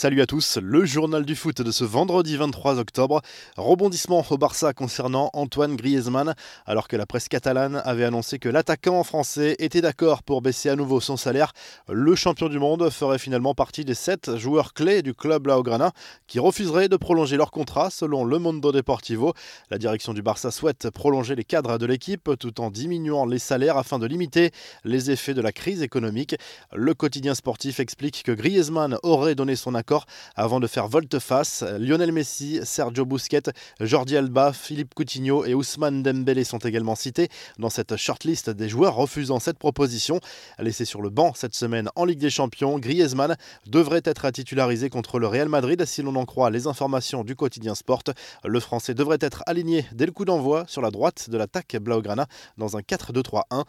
Salut à tous, le journal du foot de ce vendredi 23 octobre. Rebondissement au Barça concernant Antoine Griezmann, alors que la presse catalane avait annoncé que l'attaquant français était d'accord pour baisser à nouveau son salaire. Le champion du monde ferait finalement partie des sept joueurs clés du club Laograna qui refuseraient de prolonger leur contrat selon le Mondo Deportivo. La direction du Barça souhaite prolonger les cadres de l'équipe tout en diminuant les salaires afin de limiter les effets de la crise économique. Le quotidien sportif explique que Griezmann aurait donné son accord avant de faire volte-face. Lionel Messi, Sergio Busquets, Jordi Alba, Philippe Coutinho et Ousmane Dembélé sont également cités dans cette shortlist des joueurs refusant cette proposition. Laissé sur le banc cette semaine en Ligue des Champions, Griezmann devrait être titularisé contre le Real Madrid si l'on en croit les informations du quotidien Sport. Le Français devrait être aligné dès le coup d'envoi sur la droite de l'attaque Blaugrana dans un 4-2-3-1.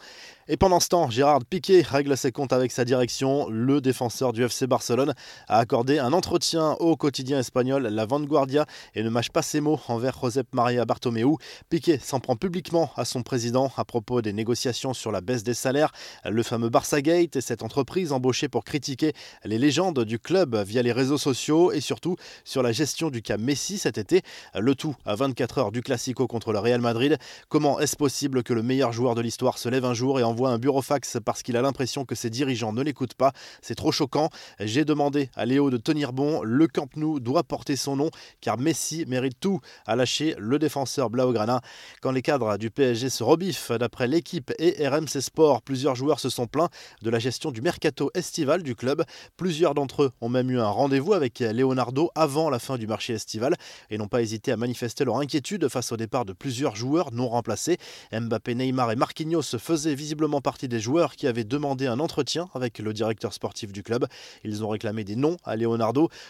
Et pendant ce temps, Gérard Piquet règle ses comptes avec sa direction. Le défenseur du FC Barcelone a accordé un entretien au quotidien espagnol La Vanguardia et ne mâche pas ses mots envers Josep Maria Bartomeu. Piquet s'en prend publiquement à son président à propos des négociations sur la baisse des salaires, le fameux Barça Gate et cette entreprise embauchée pour critiquer les légendes du club via les réseaux sociaux et surtout sur la gestion du cas Messi cet été. Le tout à 24 heures du Classico contre le Real Madrid. Comment est-ce possible que le meilleur joueur de l'histoire se lève un jour et envoie un bureaufax parce qu'il a l'impression que ses dirigeants ne l'écoutent pas? C'est trop choquant. J'ai demandé à Léo de Le Camp Nou doit porter son nom car Messi mérite tout à lâcher le défenseur Blaugrana. Quand les cadres du PSG se rebiffent, d'après l'équipe et RMC Sport, plusieurs joueurs se sont plaints de la gestion du mercato estival du club. Plusieurs d'entre eux ont même eu un rendez-vous avec Leonardo avant la fin du marché estival et n'ont pas hésité à manifester leur inquiétude face au départ de plusieurs joueurs non remplacés. Mbappé, Neymar et Marquinhos faisaient visiblement partie des joueurs qui avaient demandé un entretien avec le directeur sportif du club. Ils ont réclamé des noms à Leonardo.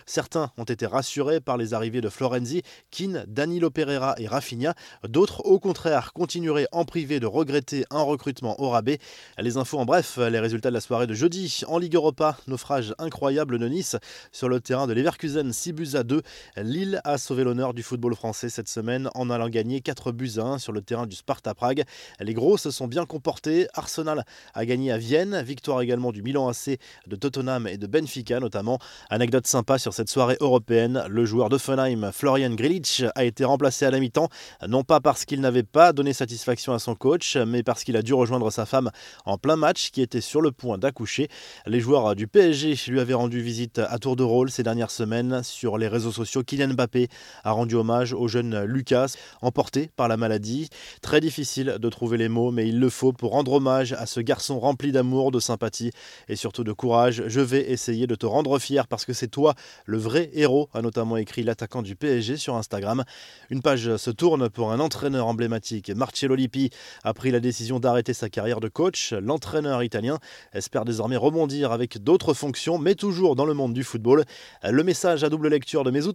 Certains ont été rassurés par les arrivées de Florenzi, Keane, Danilo Pereira et Rafinha. D'autres, au contraire, continueraient en privé de regretter un recrutement au rabais. Les infos en bref, les résultats de la soirée de jeudi en Ligue Europa, naufrage incroyable de Nice sur le terrain de Leverkusen, 6 buts à 2. Lille a sauvé l'honneur du football français cette semaine en allant gagner 4 buts à 1 sur le terrain du Sparta Prague. Les gros se sont bien comportés. Arsenal a gagné à Vienne, victoire également du Milan AC, de Tottenham et de Benfica notamment. Anecdote sympa sur cette soirée européenne, le joueur de Fenheim, Florian Grilic, a été remplacé à la mi-temps, non pas parce qu'il n'avait pas donné satisfaction à son coach, mais parce qu'il a dû rejoindre sa femme en plein match qui était sur le point d'accoucher. Les joueurs du PSG lui avaient rendu visite à tour de rôle ces dernières semaines sur les réseaux sociaux. Kylian Mbappé a rendu hommage au jeune Lucas, emporté par la maladie. Très difficile de trouver les mots, mais il le faut pour rendre hommage à ce garçon rempli d'amour, de sympathie et surtout de courage. Je vais essayer de te rendre fier parce que c'est toi le vrai héros, a notamment écrit l'attaquant du PSG sur Instagram. Une page se tourne pour un entraîneur emblématique. Marcello Lippi a pris la décision d'arrêter sa carrière de coach. L'entraîneur italien espère désormais rebondir avec d'autres fonctions, mais toujours dans le monde du football. Le message à double lecture de Mesut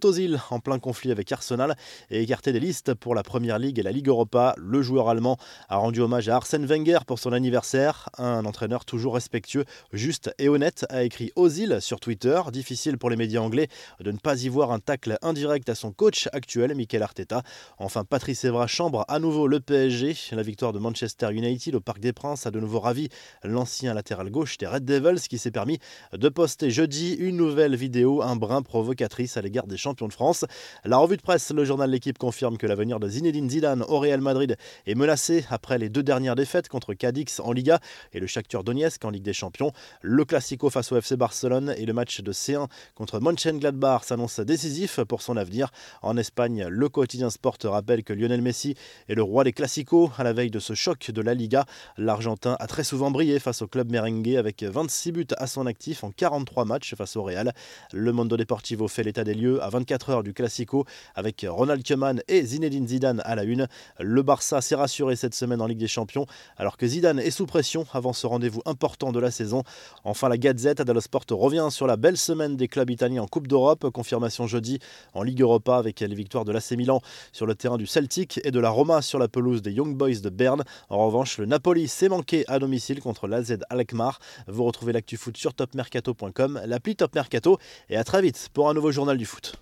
en plein conflit avec Arsenal et écarté des listes pour la Première Ligue et la Ligue Europa. Le joueur allemand a rendu hommage à Arsène Wenger pour son anniversaire. Un entraîneur toujours respectueux, juste et honnête, a écrit Ozil sur Twitter. Difficile pour les médias anglais de ne pas y voir un tacle indirect à son coach actuel, Mikel Arteta. Enfin, Patrice Evra chambre à nouveau le PSG. La victoire de Manchester United au Parc des Princes a de nouveau ravi l'ancien latéral gauche des Red Devils qui s'est permis de poster jeudi une nouvelle vidéo, un brin provocatrice à l'égard des champions de France. La revue de presse, le journal L'équipe confirme que l'avenir de Zinedine Zidane au Real Madrid est menacé après les deux dernières défaites contre Cadix en Liga et le Shakhtar Donetsk en Ligue des Champions. Le Classico face au FC Barcelone et le match de C1 contre Mönchengladbach s'annonce décisif pour son avenir. En Espagne, le quotidien Sport rappelle que Lionel Messi est le roi des Classicos à la veille de ce choc de la Liga. L'Argentin a très souvent brillé face au club merengue avec 26 buts à son actif en 43 matchs face au Real. Le Mondo Deportivo fait l'état des lieux à 24 heures du Classico avec Ronald Koeman et Zinedine Zidane à la une. Le Barça s'est rassuré cette semaine en Ligue des Champions alors que Zidane est sous pression avant ce rendez-vous important de la saison. Enfin, la Gazette dello Sport revient sur la belle semaine des clubs en Coupe d'Europe. Confirmation jeudi en Ligue Europa avec les victoires de l'AC Milan sur le terrain du Celtic et de la Roma sur la pelouse des Young Boys de Berne. En revanche, le Napoli s'est manqué à domicile contre l'AZ Alkmaar. Vous retrouvez l'actu foot sur topmercato.com, l'appli Top Mercato et à très vite pour un nouveau journal du foot.